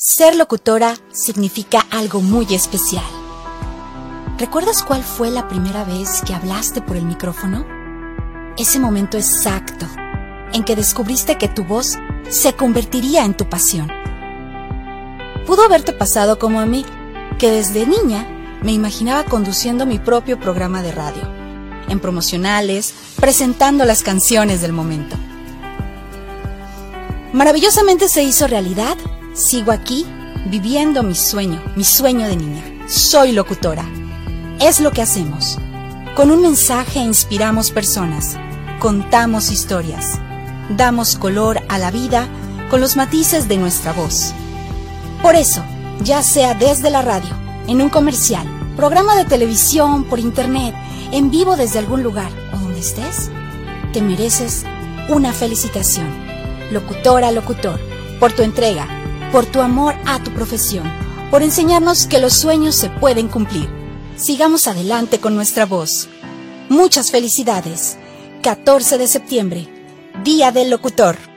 Ser locutora significa algo muy especial. ¿Recuerdas cuál fue la primera vez que hablaste por el micrófono? Ese momento exacto en que descubriste que tu voz se convertiría en tu pasión. Pudo haberte pasado como a mí, que desde niña me imaginaba conduciendo mi propio programa de radio, en promocionales, presentando las canciones del momento. Maravillosamente se hizo realidad Sigo aquí viviendo mi sueño, mi sueño de niña. Soy locutora. Es lo que hacemos. Con un mensaje inspiramos personas, contamos historias, damos color a la vida con los matices de nuestra voz. Por eso, ya sea desde la radio, en un comercial, programa de televisión, por internet, en vivo desde algún lugar o donde estés, te mereces una felicitación. Locutora, locutor, por tu entrega por tu amor a tu profesión, por enseñarnos que los sueños se pueden cumplir. Sigamos adelante con nuestra voz. Muchas felicidades. 14 de septiembre, Día del Locutor.